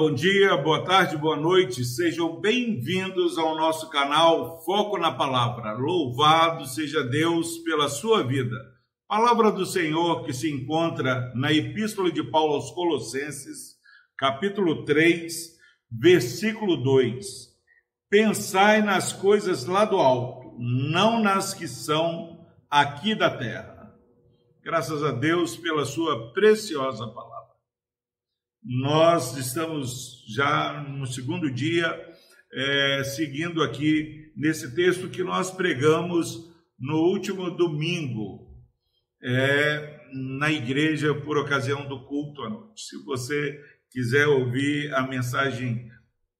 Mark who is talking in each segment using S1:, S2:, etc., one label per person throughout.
S1: bom dia, boa tarde, boa noite. Sejam bem-vindos ao nosso canal Foco na Palavra. Louvado seja Deus pela sua vida. Palavra do Senhor que se encontra na Epístola de Paulo aos Colossenses, capítulo 3, versículo 2. Pensai nas coisas lá do alto, não nas que são aqui da terra. Graças a Deus pela sua preciosa palavra. Nós estamos já no segundo dia, é, seguindo aqui nesse texto que nós pregamos no último domingo, é, na igreja, por ocasião do culto à noite. Se você quiser ouvir a mensagem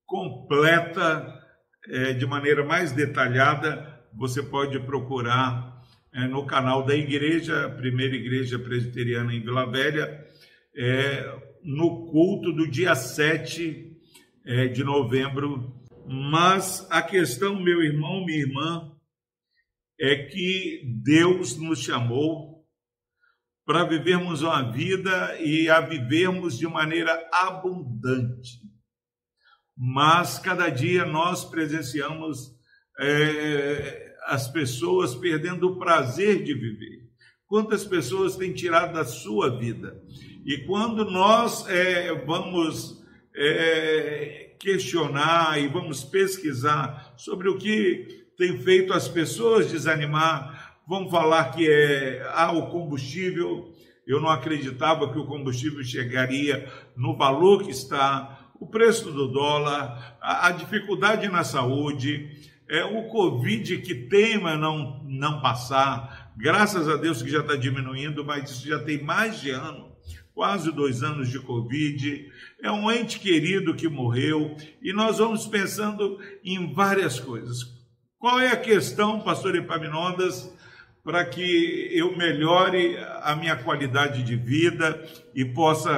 S1: completa, é, de maneira mais detalhada, você pode procurar é, no canal da igreja, Primeira Igreja Presbiteriana em Vila Velha, é, no culto do dia 7 é, de novembro. Mas a questão, meu irmão, minha irmã, é que Deus nos chamou para vivermos uma vida e a vivermos de maneira abundante. Mas cada dia nós presenciamos é, as pessoas perdendo o prazer de viver. Quantas pessoas têm tirado da sua vida? E quando nós é, vamos é, questionar e vamos pesquisar sobre o que tem feito as pessoas desanimar, vamos falar que é ah, o combustível. Eu não acreditava que o combustível chegaria no valor que está, o preço do dólar, a, a dificuldade na saúde, é, o Covid que teima não, não passar. Graças a Deus que já está diminuindo, mas isso já tem mais de ano quase dois anos de Covid, é um ente querido que morreu, e nós vamos pensando em várias coisas. Qual é a questão, pastor Epaminondas, para que eu melhore a minha qualidade de vida e possa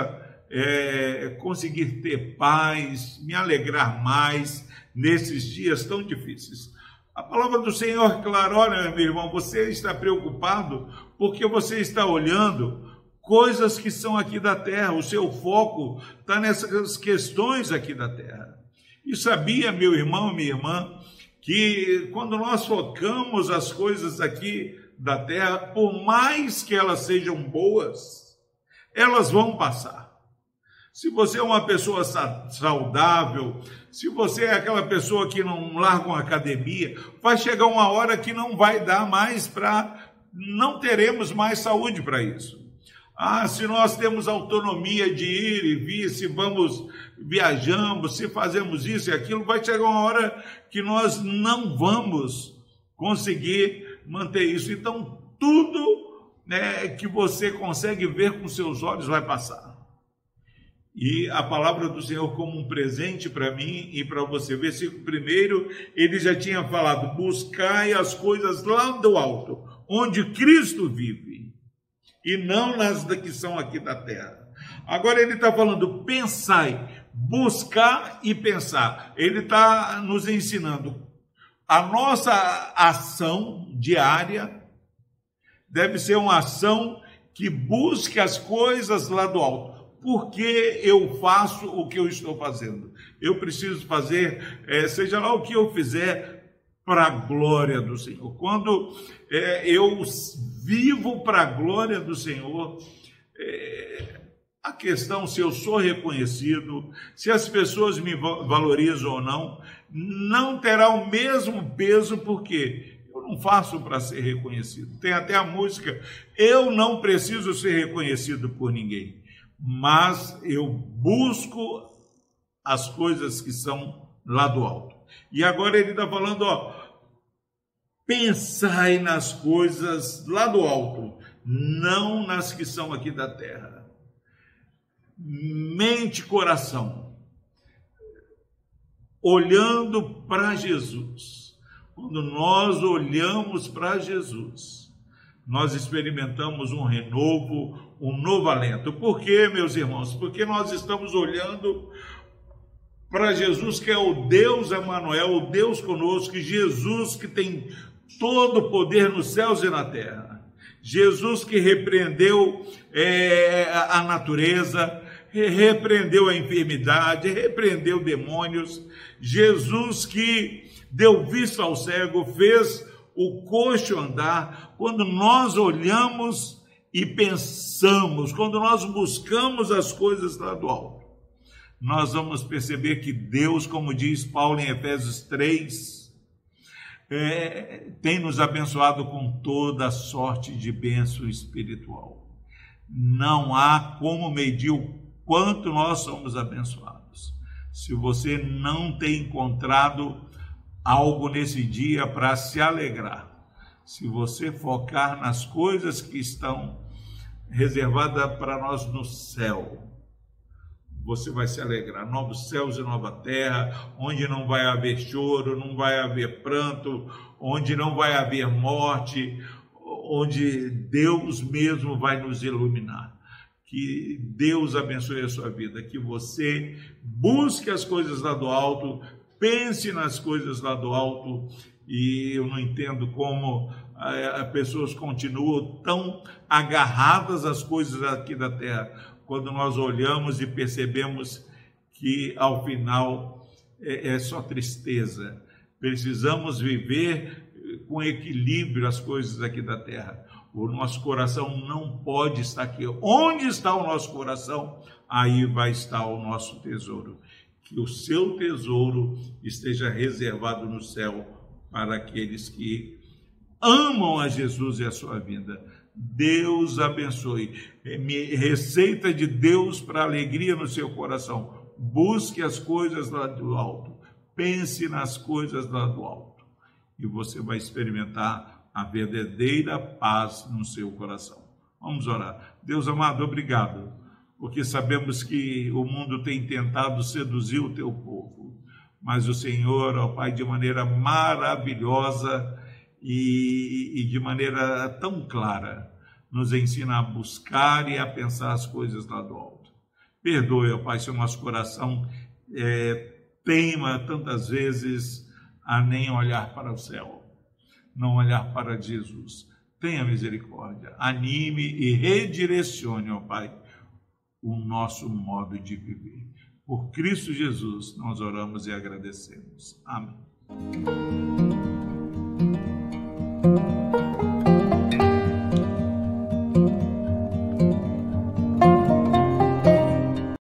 S1: é, conseguir ter paz, me alegrar mais nesses dias tão difíceis? A palavra do Senhor é clara, olha, meu irmão, você está preocupado porque você está olhando coisas que são aqui da terra, o seu foco está nessas questões aqui da terra. E sabia, meu irmão, minha irmã, que quando nós focamos as coisas aqui da terra, por mais que elas sejam boas, elas vão passar. Se você é uma pessoa saudável, se você é aquela pessoa que não larga uma academia, vai chegar uma hora que não vai dar mais para. Não teremos mais saúde para isso. Ah, se nós temos autonomia de ir e vir, se vamos, viajamos, se fazemos isso e aquilo, vai chegar uma hora que nós não vamos conseguir manter isso. Então, tudo né, que você consegue ver com seus olhos vai passar. E a palavra do Senhor como um presente para mim e para você. Versículo primeiro, ele já tinha falado: buscai as coisas lá do alto, onde Cristo vive e não nas que são aqui da terra. Agora ele está falando, pensai, buscar e pensar. Ele está nos ensinando. A nossa ação diária deve ser uma ação que busque as coisas lá do alto. Por que eu faço o que eu estou fazendo? Eu preciso fazer, é, seja lá o que eu fizer, para a glória do Senhor. Quando é, eu vivo para a glória do Senhor. É, a questão se eu sou reconhecido, se as pessoas me valorizam ou não, não terá o mesmo peso, porque eu não faço para ser reconhecido. Tem até a música, eu não preciso ser reconhecido por ninguém, mas eu busco as coisas que são lá do alto. E agora ele está falando, ó, Pensai nas coisas lá do alto, não nas que são aqui da terra. Mente coração, olhando para Jesus. Quando nós olhamos para Jesus, nós experimentamos um renovo, um novo alento. Por quê, meus irmãos? Porque nós estamos olhando para Jesus, que é o Deus Emanuel, o Deus conosco, Jesus que tem todo o poder nos céus e na terra. Jesus que repreendeu é, a natureza, repreendeu a enfermidade, repreendeu demônios. Jesus que deu vista ao cego, fez o coxo andar. Quando nós olhamos e pensamos, quando nós buscamos as coisas lá do alto, nós vamos perceber que Deus, como diz Paulo em Efésios 3, é, tem nos abençoado com toda sorte de bênção espiritual. Não há como medir o quanto nós somos abençoados. Se você não tem encontrado algo nesse dia para se alegrar, se você focar nas coisas que estão reservadas para nós no céu, você vai se alegrar. Novos céus e nova terra, onde não vai haver choro, não vai haver pranto, onde não vai haver morte, onde Deus mesmo vai nos iluminar. Que Deus abençoe a sua vida, que você busque as coisas lá do alto, pense nas coisas lá do alto, e eu não entendo como as pessoas continuam tão agarradas às coisas aqui da terra, quando nós olhamos e percebemos que ao final é, é só tristeza. Precisamos viver com equilíbrio as coisas aqui da terra. O nosso coração não pode estar aqui. Onde está o nosso coração? Aí vai estar o nosso tesouro. Que o seu tesouro esteja reservado no céu para aqueles que amam a Jesus e a sua vida. Deus abençoe. É receita de Deus para alegria no seu coração. Busque as coisas lá do alto. Pense nas coisas lá do alto. E você vai experimentar a verdadeira paz no seu coração. Vamos orar. Deus amado, obrigado, porque sabemos que o mundo tem tentado seduzir o teu povo, mas o Senhor, ó Pai, de maneira maravilhosa e, e de maneira tão clara, nos ensina a buscar e a pensar as coisas lá do alto. Perdoe, ó Pai, se o nosso coração é, teima tantas vezes a nem olhar para o céu não olhar para Jesus. Tenha misericórdia, anime e redirecione, ó Pai, o nosso modo de viver. Por Cristo Jesus, nós oramos e agradecemos. Amém.